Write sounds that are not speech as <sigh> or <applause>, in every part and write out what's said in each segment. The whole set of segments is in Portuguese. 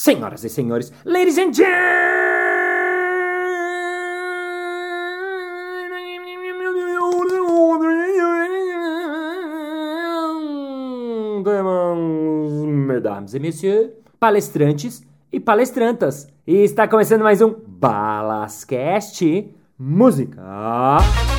Senhoras e senhores, ladies and gentlemen, mesdames et messieurs, palestrantes e palestrantas. E está começando mais um Balascast Música.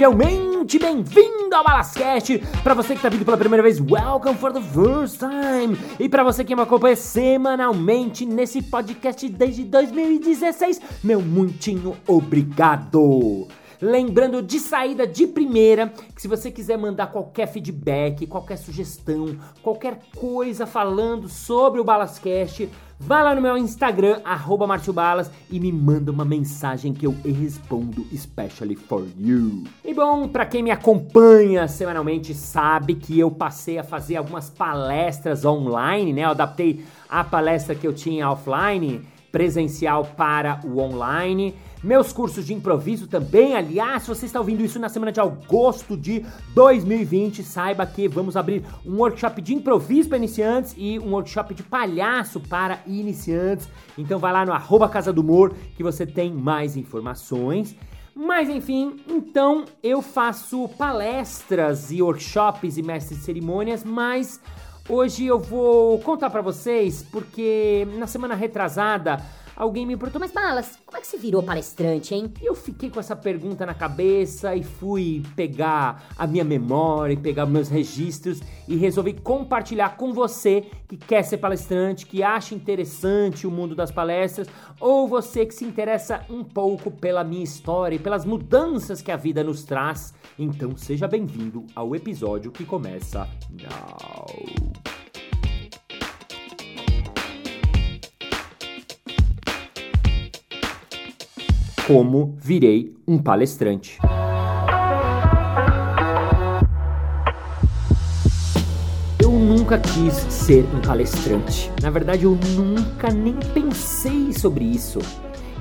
Imprevisivelmente bem-vindo ao Balascast! Para você que está vindo pela primeira vez, welcome for the first time! E para você que me acompanha semanalmente nesse podcast desde 2016, meu muitinho obrigado! Lembrando de saída de primeira, que se você quiser mandar qualquer feedback, qualquer sugestão, qualquer coisa falando sobre o Balascast, vai lá no meu Instagram, arroba Balas, e me manda uma mensagem que eu respondo especially for you. E bom, para quem me acompanha semanalmente sabe que eu passei a fazer algumas palestras online, né? Eu adaptei a palestra que eu tinha offline, presencial para o online. Meus cursos de improviso também, aliás, se você está ouvindo isso na semana de agosto de 2020, saiba que vamos abrir um workshop de improviso para iniciantes e um workshop de palhaço para iniciantes. Então vai lá no arroba Casa do Humor que você tem mais informações. Mas enfim, então eu faço palestras e workshops e mestres de cerimônias, mas hoje eu vou contar para vocês porque na semana retrasada alguém me perguntou, mas Balas, como é que você virou palestrante, hein? eu fiquei com essa pergunta na cabeça e fui pegar a minha memória, e pegar meus registros e resolvi compartilhar com você que quer ser palestrante, que acha interessante o mundo das palestras, ou você que se interessa um pouco pela minha história e pelas mudanças que a vida nos traz. Então seja bem-vindo ao episódio que começa now. Como virei um palestrante. Eu nunca quis ser um palestrante. Na verdade, eu nunca nem pensei sobre isso.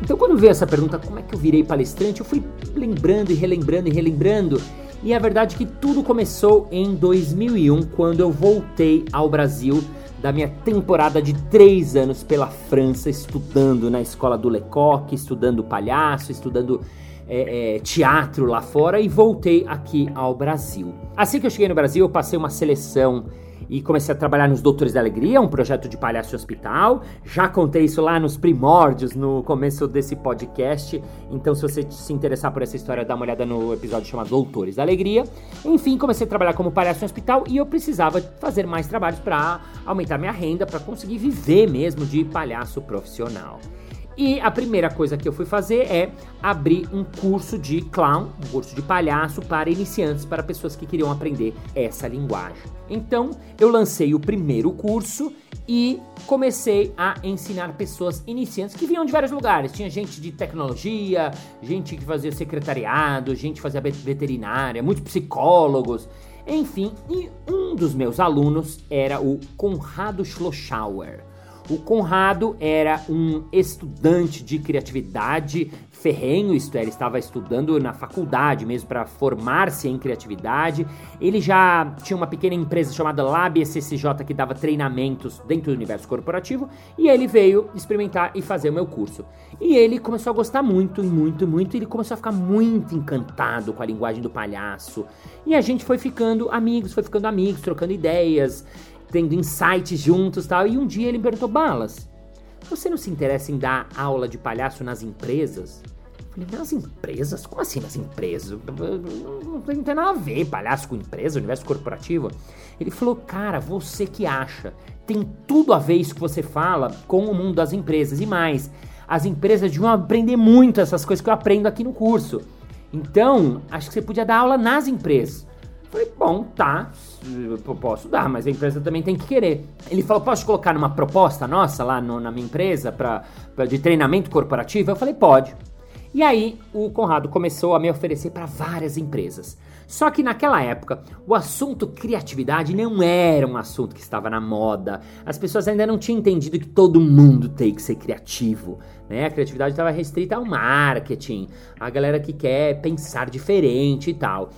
Então, quando veio essa pergunta, como é que eu virei palestrante, eu fui lembrando e relembrando e relembrando. E a verdade é que tudo começou em 2001, quando eu voltei ao Brasil da minha temporada de três anos pela França, estudando na escola do Lecoq, estudando palhaço, estudando é, é, teatro lá fora e voltei aqui ao Brasil. Assim que eu cheguei no Brasil, eu passei uma seleção e comecei a trabalhar nos Doutores da Alegria, um projeto de palhaço hospital. Já contei isso lá nos primórdios, no começo desse podcast. Então, se você se interessar por essa história, dá uma olhada no episódio chamado Doutores da Alegria. Enfim, comecei a trabalhar como palhaço hospital e eu precisava fazer mais trabalhos para aumentar minha renda, para conseguir viver mesmo de palhaço profissional. E a primeira coisa que eu fui fazer é abrir um curso de clown, um curso de palhaço para iniciantes, para pessoas que queriam aprender essa linguagem. Então, eu lancei o primeiro curso e comecei a ensinar pessoas iniciantes que vinham de vários lugares. Tinha gente de tecnologia, gente que fazia secretariado, gente que fazia veterinária, muitos psicólogos. Enfim, e um dos meus alunos era o Conrado Schlossauer. O Conrado era um estudante de criatividade ferrenho, isto é, ele estava estudando na faculdade mesmo para formar-se em criatividade. Ele já tinha uma pequena empresa chamada Lab SCJ que dava treinamentos dentro do universo corporativo e ele veio experimentar e fazer o meu curso. E ele começou a gostar muito, muito, muito, e ele começou a ficar muito encantado com a linguagem do palhaço. E a gente foi ficando amigos, foi ficando amigos, trocando ideias tendo insights juntos tal. E um dia ele me perguntou: Balas, você não se interessa em dar aula de palhaço nas empresas? Eu falei, nas empresas? Como assim nas empresas? Não, não tem nada a ver palhaço com empresa, universo corporativo. Ele falou, cara, você que acha, tem tudo a ver isso que você fala com o mundo das empresas e mais. As empresas deviam aprender muito essas coisas que eu aprendo aqui no curso. Então, acho que você podia dar aula nas empresas. Falei, bom, tá, posso dar, mas a empresa também tem que querer. Ele falou, posso colocar numa proposta nossa lá no, na minha empresa pra, pra, de treinamento corporativo? Eu falei, pode. E aí o Conrado começou a me oferecer para várias empresas. Só que naquela época, o assunto criatividade não era um assunto que estava na moda. As pessoas ainda não tinham entendido que todo mundo tem que ser criativo. Né? A criatividade estava restrita ao marketing, a galera que quer pensar diferente e tal.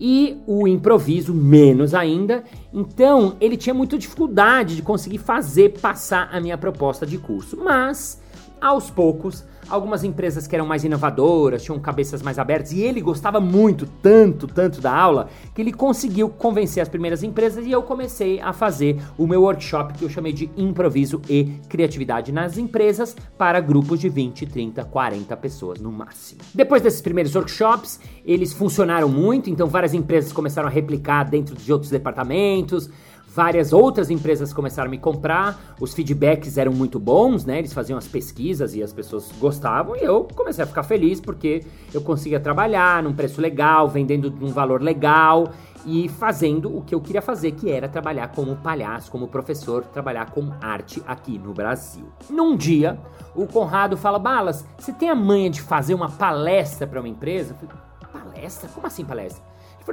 E o improviso, menos ainda. Então, ele tinha muita dificuldade de conseguir fazer passar a minha proposta de curso. Mas, aos poucos, algumas empresas que eram mais inovadoras, tinham cabeças mais abertas, e ele gostava muito, tanto, tanto da aula, que ele conseguiu convencer as primeiras empresas e eu comecei a fazer o meu workshop que eu chamei de improviso e criatividade nas empresas para grupos de 20, 30, 40 pessoas no máximo. Depois desses primeiros workshops, eles funcionaram muito, então várias empresas começaram a replicar dentro de outros departamentos. Várias outras empresas começaram a me comprar, os feedbacks eram muito bons, né? Eles faziam as pesquisas e as pessoas gostavam e eu comecei a ficar feliz porque eu conseguia trabalhar num preço legal, vendendo num valor legal e fazendo o que eu queria fazer, que era trabalhar como palhaço, como professor, trabalhar com arte aqui no Brasil. Num dia, o Conrado fala: Balas, você tem a manha de fazer uma palestra para uma empresa? Eu falei, palestra? Como assim palestra?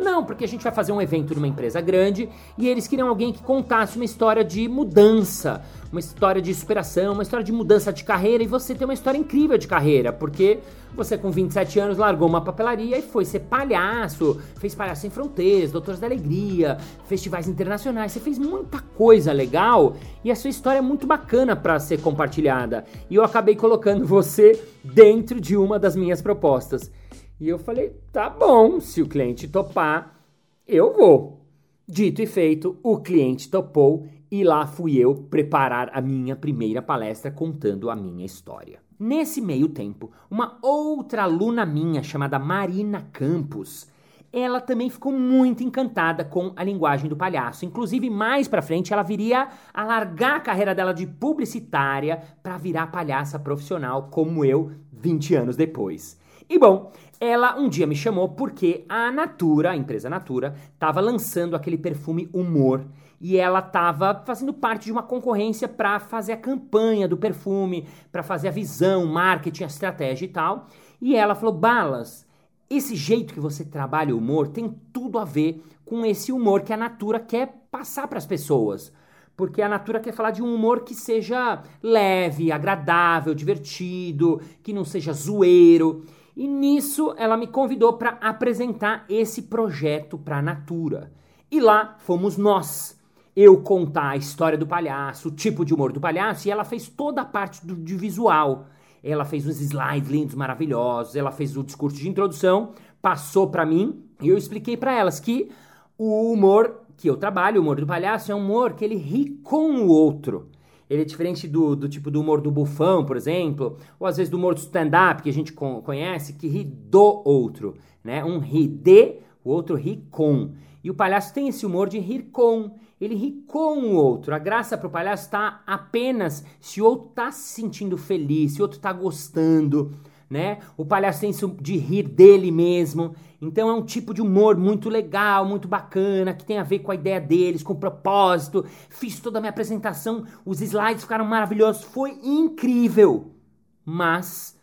Não, porque a gente vai fazer um evento numa empresa grande e eles queriam alguém que contasse uma história de mudança, uma história de superação, uma história de mudança de carreira e você tem uma história incrível de carreira, porque você com 27 anos largou uma papelaria e foi ser palhaço, fez Palhaço Sem Fronteiras, Doutores da Alegria, festivais internacionais, você fez muita coisa legal e a sua história é muito bacana para ser compartilhada. E eu acabei colocando você dentro de uma das minhas propostas. E eu falei: tá bom, se o cliente topar, eu vou. Dito e feito, o cliente topou e lá fui eu preparar a minha primeira palestra contando a minha história. Nesse meio tempo, uma outra aluna minha chamada Marina Campos, ela também ficou muito encantada com a linguagem do palhaço. Inclusive, mais para frente, ela viria a largar a carreira dela de publicitária para virar palhaça profissional, como eu, 20 anos depois. E bom, ela um dia me chamou porque a Natura, a empresa Natura, estava lançando aquele perfume Humor e ela estava fazendo parte de uma concorrência para fazer a campanha do perfume, para fazer a visão, marketing, a estratégia e tal. E ela falou: "Balas, esse jeito que você trabalha o humor tem tudo a ver com esse humor que a Natura quer passar para as pessoas." porque a Natura quer falar de um humor que seja leve, agradável, divertido, que não seja zoeiro. E nisso ela me convidou para apresentar esse projeto para a Natura. E lá fomos nós. Eu contar a história do palhaço, o tipo de humor do palhaço, e ela fez toda a parte do, de visual. Ela fez uns slides lindos, maravilhosos, ela fez o discurso de introdução, passou para mim e eu expliquei para elas que o humor que eu trabalho, o humor do palhaço, é um humor que ele ri com o outro. Ele é diferente do, do tipo do humor do bufão, por exemplo, ou às vezes do humor do stand-up que a gente conhece, que ri do outro, né? Um ri de, o outro ri com. E o palhaço tem esse humor de rir com. Ele ri com o outro. A graça para o palhaço está apenas se o outro está se sentindo feliz, se o outro está gostando né? O isso de rir dele mesmo. Então é um tipo de humor muito legal, muito bacana, que tem a ver com a ideia deles, com o propósito. Fiz toda a minha apresentação, os slides ficaram maravilhosos, foi incrível. Mas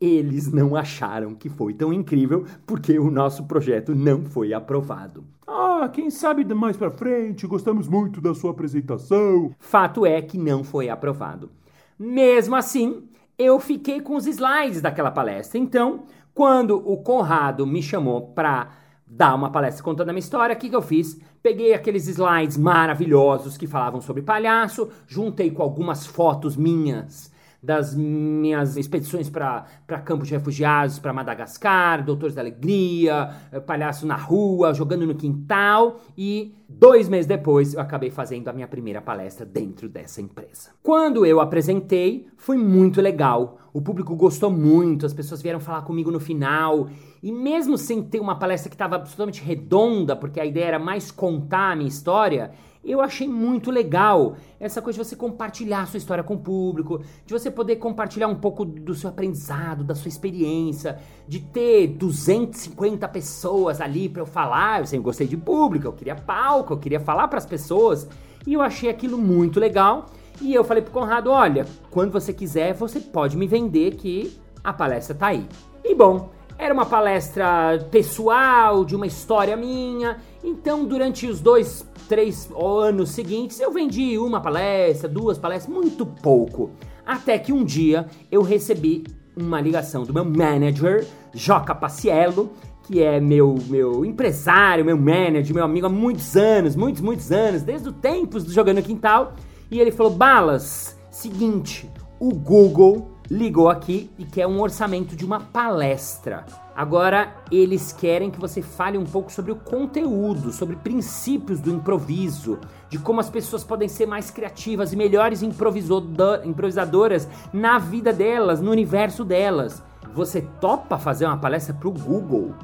eles não acharam que foi tão incrível porque o nosso projeto não foi aprovado. Ah, quem sabe mais para frente, gostamos muito da sua apresentação. Fato é que não foi aprovado. Mesmo assim, eu fiquei com os slides daquela palestra. Então, quando o Conrado me chamou para dar uma palestra contando a minha história, o que, que eu fiz? Peguei aqueles slides maravilhosos que falavam sobre palhaço, juntei com algumas fotos minhas das minhas expedições para campos de refugiados, para Madagascar, Doutores da Alegria, eh, Palhaço na Rua, jogando no quintal e dois meses depois eu acabei fazendo a minha primeira palestra dentro dessa empresa. Quando eu apresentei, foi muito legal. O público gostou muito, as pessoas vieram falar comigo no final. E mesmo sem ter uma palestra que estava absolutamente redonda, porque a ideia era mais contar a minha história, eu achei muito legal essa coisa de você compartilhar a sua história com o público, de você poder compartilhar um pouco do seu aprendizado, da sua experiência, de ter 250 pessoas ali para eu falar. Eu sempre gostei de público, eu queria palco, eu queria falar para as pessoas, e eu achei aquilo muito legal. E eu falei pro Conrado: olha, quando você quiser, você pode me vender que a palestra tá aí. E bom, era uma palestra pessoal, de uma história minha. Então, durante os dois, três anos seguintes, eu vendi uma palestra, duas palestras, muito pouco. Até que um dia eu recebi uma ligação do meu manager, Joca Paciello, que é meu, meu empresário, meu manager, meu amigo há muitos anos, muitos, muitos anos, desde os tempos do Jogando Quintal. E ele falou: Balas, seguinte, o Google ligou aqui e quer um orçamento de uma palestra. Agora eles querem que você fale um pouco sobre o conteúdo, sobre princípios do improviso, de como as pessoas podem ser mais criativas e melhores improvisadoras na vida delas, no universo delas. Você topa fazer uma palestra pro Google?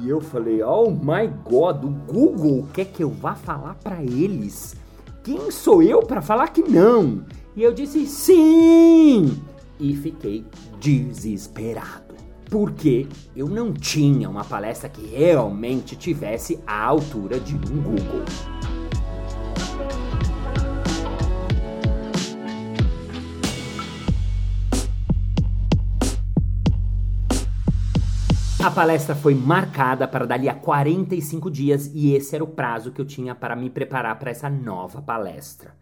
E eu falei: "Oh my god, o Google quer que eu vá falar para eles? Quem sou eu para falar que não?" E eu disse: "Sim!" E fiquei desesperado. Porque eu não tinha uma palestra que realmente tivesse a altura de um Google. A palestra foi marcada para dali a 45 dias e esse era o prazo que eu tinha para me preparar para essa nova palestra.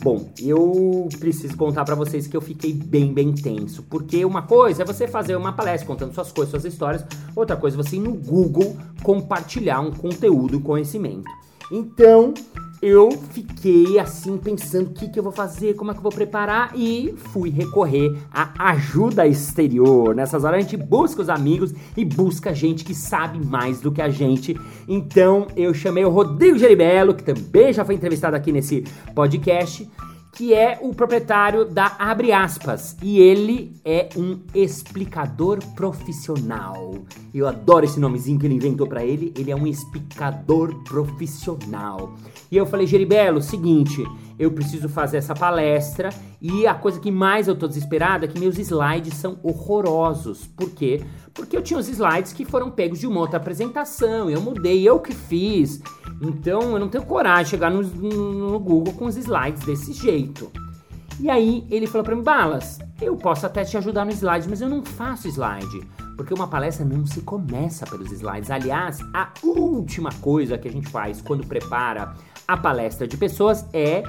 Bom, eu preciso contar para vocês que eu fiquei bem, bem tenso, porque uma coisa é você fazer uma palestra contando suas coisas, suas histórias, outra coisa é você ir no Google compartilhar um conteúdo, conhecimento. Então, eu fiquei assim pensando o que, que eu vou fazer, como é que eu vou preparar e fui recorrer à ajuda exterior. Nessas horas a gente busca os amigos e busca gente que sabe mais do que a gente. Então eu chamei o Rodrigo Geribello, que também já foi entrevistado aqui nesse podcast que é o proprietário da Abre Aspas. E ele é um explicador profissional. Eu adoro esse nomezinho que ele inventou para ele. Ele é um explicador profissional. E eu falei, Geribelo, seguinte, eu preciso fazer essa palestra e a coisa que mais eu tô desesperada é que meus slides são horrorosos. Por quê? Porque eu tinha os slides que foram pegos de uma outra apresentação, eu mudei, eu que fiz. Então eu não tenho coragem de chegar no, no Google com os slides desse jeito. E aí ele falou para mim, Balas, eu posso até te ajudar no slide, mas eu não faço slide. Porque uma palestra não se começa pelos slides. Aliás, a última coisa que a gente faz quando prepara a palestra de pessoas é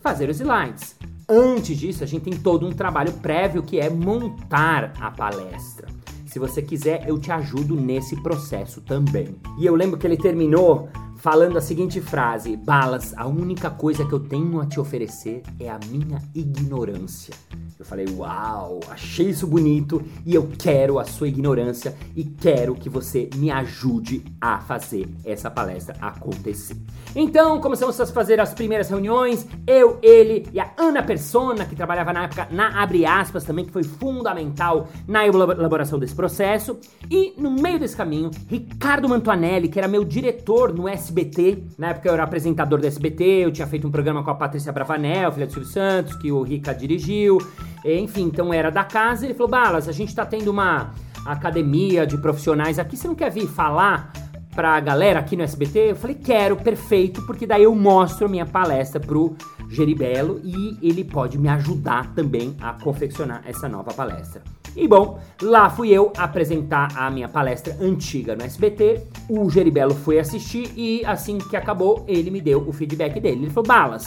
fazer os slides. Antes disso, a gente tem todo um trabalho prévio que é montar a palestra. Se você quiser, eu te ajudo nesse processo também. E eu lembro que ele terminou falando a seguinte frase: Balas, a única coisa que eu tenho a te oferecer é a minha ignorância. Eu falei, uau, achei isso bonito e eu quero a sua ignorância e quero que você me ajude a fazer essa palestra acontecer. Então começamos a fazer as primeiras reuniões, eu, ele e a Ana Persona, que trabalhava na época na Abre Aspas também, que foi fundamental na elaboração desse processo. E no meio desse caminho, Ricardo Mantuanelli, que era meu diretor no SBT, na época eu era apresentador do SBT, eu tinha feito um programa com a Patrícia Bravanel, filha do Silvio Santos, que o Rica dirigiu. Enfim, então era da casa. Ele falou: Balas, a gente tá tendo uma academia de profissionais aqui, você não quer vir falar pra galera aqui no SBT? Eu falei: quero, perfeito, porque daí eu mostro a minha palestra pro Geribelo e ele pode me ajudar também a confeccionar essa nova palestra. E bom, lá fui eu apresentar a minha palestra antiga no SBT. O Geribelo foi assistir e assim que acabou, ele me deu o feedback dele. Ele falou: Balas,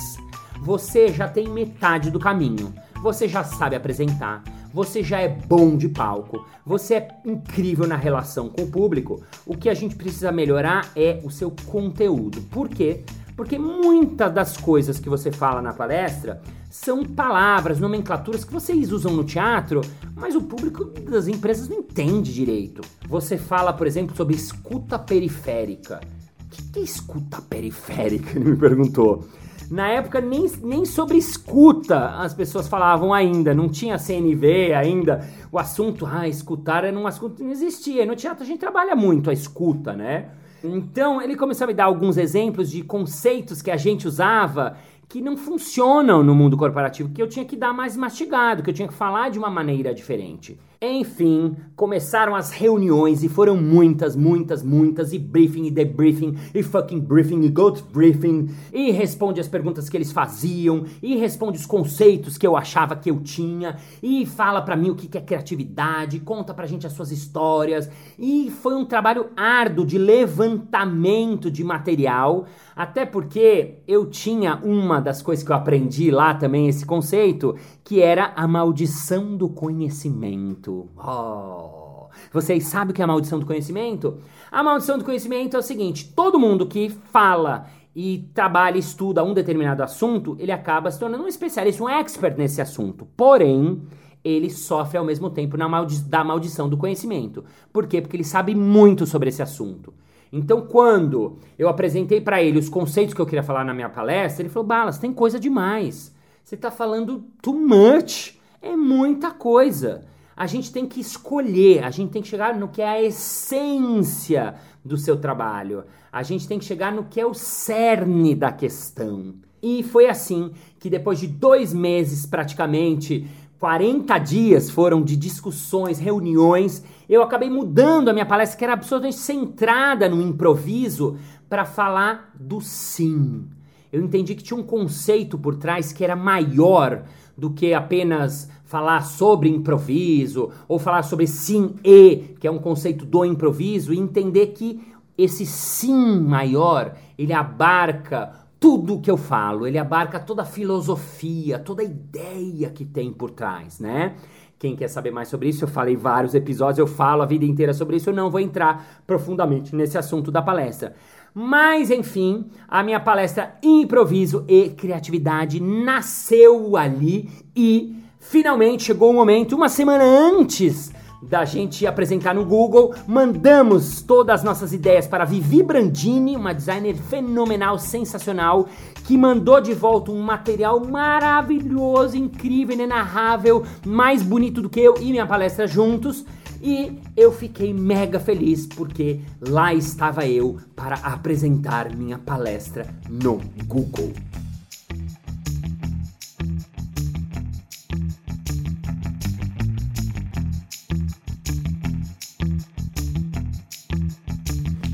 você já tem metade do caminho você já sabe apresentar, você já é bom de palco, você é incrível na relação com o público. O que a gente precisa melhorar é o seu conteúdo. Por quê? Porque muitas das coisas que você fala na palestra são palavras, nomenclaturas que vocês usam no teatro, mas o público das empresas não entende direito. Você fala, por exemplo, sobre escuta periférica. O que é escuta periférica? <laughs> Ele me perguntou. Na época, nem, nem sobre escuta as pessoas falavam ainda, não tinha CNV ainda. O assunto, ah, escutar era um assunto que não existia. No teatro a gente trabalha muito a escuta, né? Então ele começou a me dar alguns exemplos de conceitos que a gente usava que não funcionam no mundo corporativo, que eu tinha que dar mais mastigado, que eu tinha que falar de uma maneira diferente. Enfim, começaram as reuniões e foram muitas, muitas, muitas, e briefing, e debriefing, e fucking briefing, e goat briefing, e responde as perguntas que eles faziam, e responde os conceitos que eu achava que eu tinha, e fala para mim o que é criatividade, conta pra gente as suas histórias, e foi um trabalho árduo de levantamento de material, até porque eu tinha uma das coisas que eu aprendi lá também, esse conceito, que era a maldição do conhecimento. Oh. Vocês sabem o que é a maldição do conhecimento? A maldição do conhecimento é o seguinte: todo mundo que fala e trabalha, estuda um determinado assunto, ele acaba se tornando um especialista, um expert nesse assunto. Porém, ele sofre ao mesmo tempo maldi da maldição do conhecimento. Por quê? Porque ele sabe muito sobre esse assunto. Então, quando eu apresentei para ele os conceitos que eu queria falar na minha palestra, ele falou: Balas, tem coisa demais. Você está falando too much. É muita coisa. A gente tem que escolher, a gente tem que chegar no que é a essência do seu trabalho. A gente tem que chegar no que é o cerne da questão. E foi assim que depois de dois meses praticamente 40 dias foram de discussões, reuniões. Eu acabei mudando a minha palestra, que era absolutamente centrada no improviso, para falar do sim. Eu entendi que tinha um conceito por trás que era maior do que apenas falar sobre improviso ou falar sobre sim e, que é um conceito do improviso, e entender que esse sim maior, ele abarca tudo que eu falo, ele abarca toda a filosofia, toda a ideia que tem por trás, né? Quem quer saber mais sobre isso, eu falei vários episódios, eu falo a vida inteira sobre isso, eu não vou entrar profundamente nesse assunto da palestra. Mas enfim, a minha palestra Improviso e Criatividade nasceu ali e finalmente chegou o momento, uma semana antes da gente apresentar no Google, mandamos todas as nossas ideias para Vivi Brandini, uma designer fenomenal, sensacional, que mandou de volta um material maravilhoso, incrível, inenarrável, mais bonito do que eu e minha palestra juntos. E eu fiquei mega feliz porque lá estava eu para apresentar minha palestra no Google.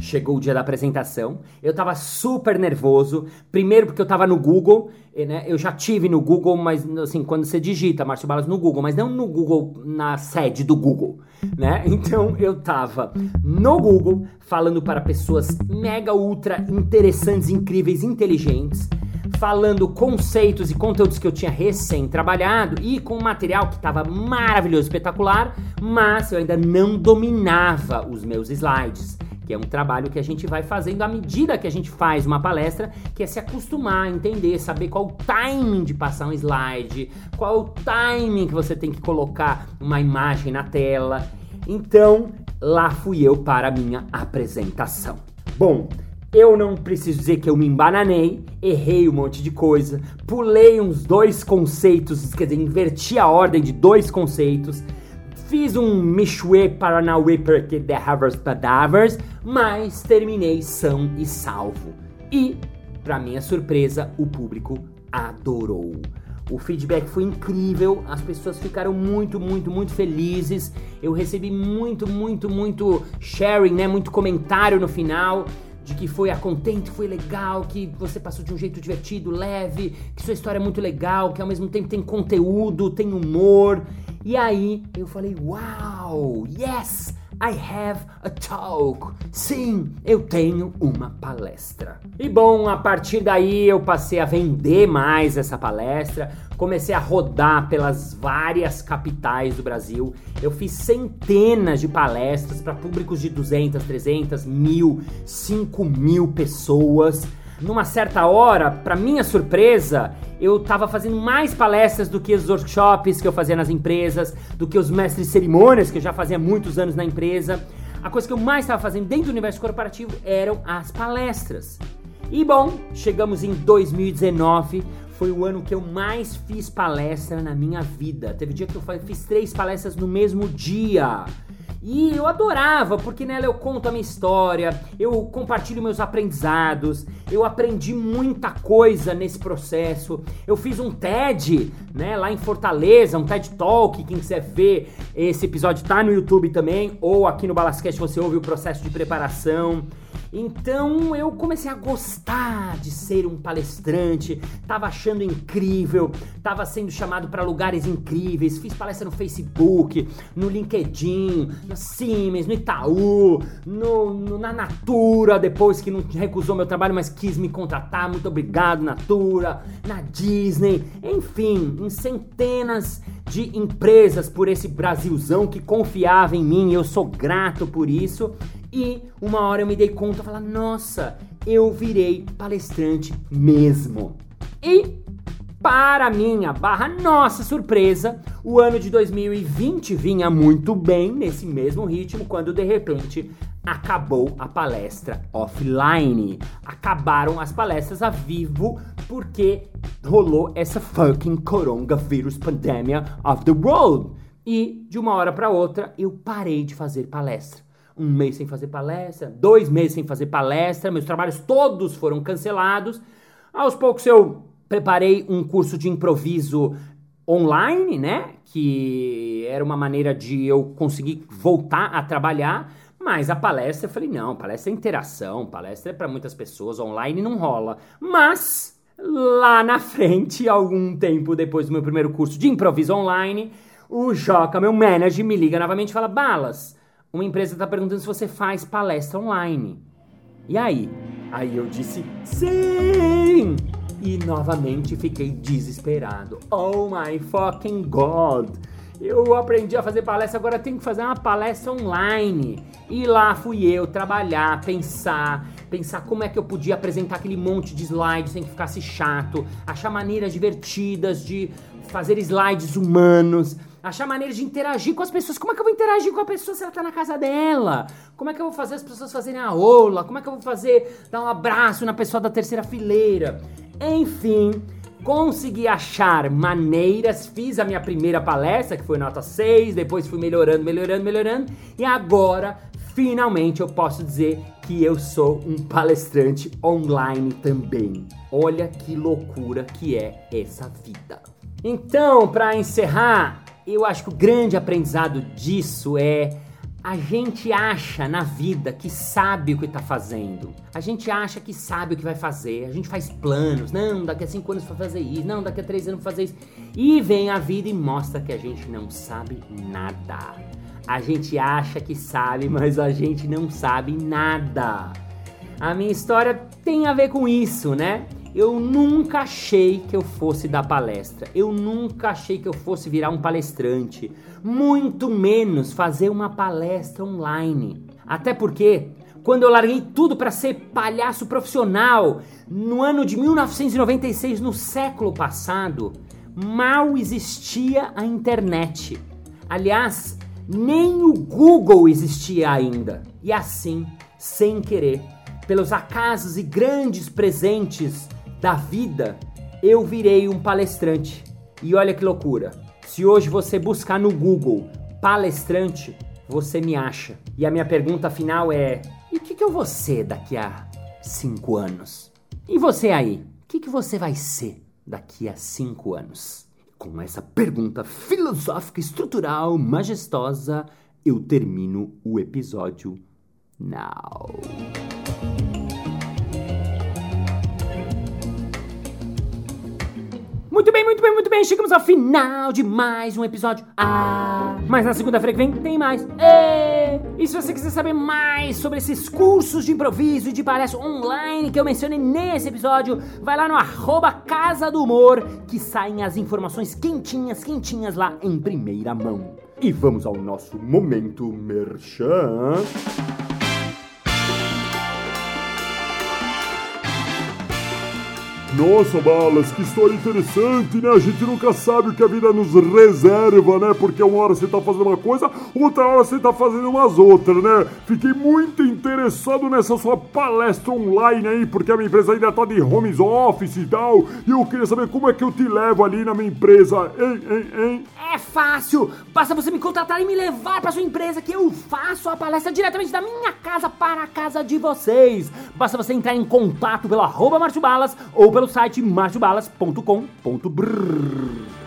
Chegou o dia da apresentação, eu tava super nervoso. Primeiro porque eu tava no Google, né? Eu já tive no Google, mas assim, quando você digita Márcio Balas no Google, mas não no Google, na sede do Google, né? <laughs> Então eu tava no Google falando para pessoas mega ultra interessantes, incríveis, inteligentes falando conceitos e conteúdos que eu tinha recém trabalhado e com material que estava maravilhoso, espetacular, mas eu ainda não dominava os meus slides que é um trabalho que a gente vai fazendo à medida que a gente faz uma palestra, que é se acostumar, entender, saber qual o timing de passar um slide, qual o timing que você tem que colocar uma imagem na tela. Então, lá fui eu para a minha apresentação. Bom, eu não preciso dizer que eu me embananei, errei um monte de coisa, pulei uns dois conceitos, quer dizer, inverti a ordem de dois conceitos, Fiz um Mishwe Paranauê porque The Havers Padavers, mas terminei são e salvo. E, para minha surpresa, o público adorou. O feedback foi incrível, as pessoas ficaram muito, muito, muito felizes. Eu recebi muito, muito, muito sharing, né? Muito comentário no final de que foi a foi legal, que você passou de um jeito divertido, leve, que sua história é muito legal, que ao mesmo tempo tem conteúdo, tem humor. E aí eu falei: Uau, yes! I have a talk. Sim, eu tenho uma palestra. E bom, a partir daí eu passei a vender mais essa palestra, comecei a rodar pelas várias capitais do Brasil. Eu fiz centenas de palestras para públicos de 200, 300, mil, 5 mil pessoas. Numa certa hora, para minha surpresa, eu estava fazendo mais palestras do que os workshops que eu fazia nas empresas, do que os mestres cerimônias que eu já fazia muitos anos na empresa. A coisa que eu mais estava fazendo dentro do universo corporativo eram as palestras. E bom, chegamos em 2019, foi o ano que eu mais fiz palestra na minha vida. Teve dia que eu fiz três palestras no mesmo dia. E eu adorava, porque nela eu conto a minha história, eu compartilho meus aprendizados, eu aprendi muita coisa nesse processo. Eu fiz um TED, né, lá em Fortaleza, um TED Talk, quem quiser ver esse episódio tá no YouTube também, ou aqui no Balascast você ouve o processo de preparação. Então eu comecei a gostar de ser um palestrante, tava achando incrível, tava sendo chamado para lugares incríveis, fiz palestra no Facebook, no LinkedIn, na Siemens, no Itaú, no, no, na Natura, depois que não recusou meu trabalho, mas quis me contratar, muito obrigado Natura, na Disney, enfim, em centenas de empresas por esse Brasilzão que confiava em mim, eu sou grato por isso. E uma hora eu me dei conta, falar, nossa, eu virei palestrante mesmo. E para minha barra nossa surpresa, o ano de 2020 vinha muito bem nesse mesmo ritmo quando de repente acabou a palestra offline. Acabaram as palestras a vivo porque rolou essa fucking coronavírus pandemia of the world. E de uma hora para outra eu parei de fazer palestra um mês sem fazer palestra, dois meses sem fazer palestra, meus trabalhos todos foram cancelados. Aos poucos eu preparei um curso de improviso online, né? Que era uma maneira de eu conseguir voltar a trabalhar. Mas a palestra, eu falei, não, palestra é interação, palestra é para muitas pessoas, online não rola. Mas lá na <laughs> frente, algum tempo depois do meu primeiro curso de improviso online, o Joca, meu manager, me liga novamente e fala: Balas, uma empresa está perguntando se você faz palestra online. E aí? Aí eu disse sim! E novamente fiquei desesperado. Oh my fucking god! Eu aprendi a fazer palestra, agora tenho que fazer uma palestra online. E lá fui eu trabalhar, pensar, pensar como é que eu podia apresentar aquele monte de slides sem que ficasse chato, achar maneiras divertidas de fazer slides humanos, achar maneiras de interagir com as pessoas. Como é que eu vou interagir com a pessoa se ela tá na casa dela? Como é que eu vou fazer as pessoas fazerem a aula? Como é que eu vou fazer dar um abraço na pessoa da terceira fileira? Enfim, consegui achar maneiras, fiz a minha primeira palestra, que foi nota 6, depois fui melhorando, melhorando, melhorando, e agora finalmente eu posso dizer que eu sou um palestrante online também. Olha que loucura que é essa vida. Então, para encerrar, eu acho que o grande aprendizado disso é a gente acha na vida que sabe o que está fazendo. A gente acha que sabe o que vai fazer. A gente faz planos. Não, daqui a cinco anos vou fazer isso. Não, daqui a três anos vou fazer isso. E vem a vida e mostra que a gente não sabe nada. A gente acha que sabe, <laughs> mas a gente não sabe nada. A minha história tem a ver com isso, né? Eu nunca achei que eu fosse dar palestra. Eu nunca achei que eu fosse virar um palestrante. Muito menos fazer uma palestra online. Até porque, quando eu larguei tudo para ser palhaço profissional, no ano de 1996, no século passado, mal existia a internet. Aliás, nem o Google existia ainda. E assim, sem querer, pelos acasos e grandes presentes da vida, eu virei um palestrante. E olha que loucura. Se hoje você buscar no Google palestrante, você me acha. E a minha pergunta final é: e o que, que eu vou ser daqui a cinco anos? E você aí? O que, que você vai ser daqui a cinco anos? Com essa pergunta filosófica, estrutural, majestosa, eu termino o episódio now. Muito bem, muito bem, muito bem. Chegamos ao final de mais um episódio. Ah, mas na segunda-feira que vem tem mais. E, se você quiser saber mais sobre esses cursos de improviso e de palestra online que eu mencionei nesse episódio, vai lá no arroba Casa do Humor que saem as informações quentinhas, quentinhas lá em primeira mão. E vamos ao nosso momento merchan. Nossa, Balas, que história interessante, né? A gente nunca sabe o que a vida nos reserva, né? Porque uma hora você tá fazendo uma coisa, outra hora você tá fazendo umas outras, né? Fiquei muito interessado nessa sua palestra online aí, porque a minha empresa ainda tá de home office e tal, e eu queria saber como é que eu te levo ali na minha empresa, hein, hein, hein? É fácil! Basta você me contratar e me levar para sua empresa que eu faço a palestra diretamente da minha casa para a casa de vocês. Basta você entrar em contato pelo arroba Balas ou pelo site marciobalas.com.br.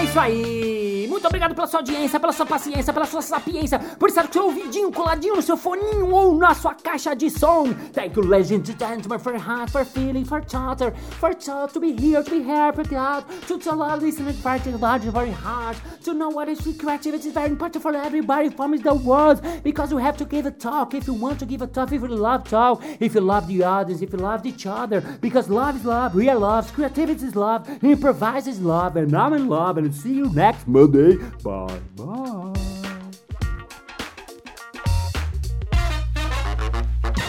É isso aí! Muito obrigado pela sua audiência, pela sua paciência, pela sua sapiência, por estar com seu ouvidinho coladinho no seu foninho ou na sua caixa de som. Thank you, legend, gentlemen, for heart, for feeling, for chatter, for thought, to be here, to be here, for out, to tell all listening, to large, very hard, to know what is creativity is very important for everybody from the world, because you have to give a talk if you want to give a talk, if you love talk, if you love the audience, if you love each other, because love is love, are love, creativity is love, improvise is love, and I'm in love, and see you next Monday. Bye bye.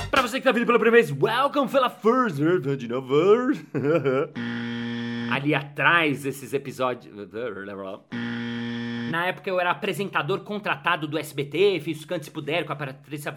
Pra você que tá vindo pela primeira vez, welcome pela first de novo. <laughs> Ali atrás desses episódios. Na época eu era apresentador contratado do SBT, fiz Cantos Puder com a Patrícia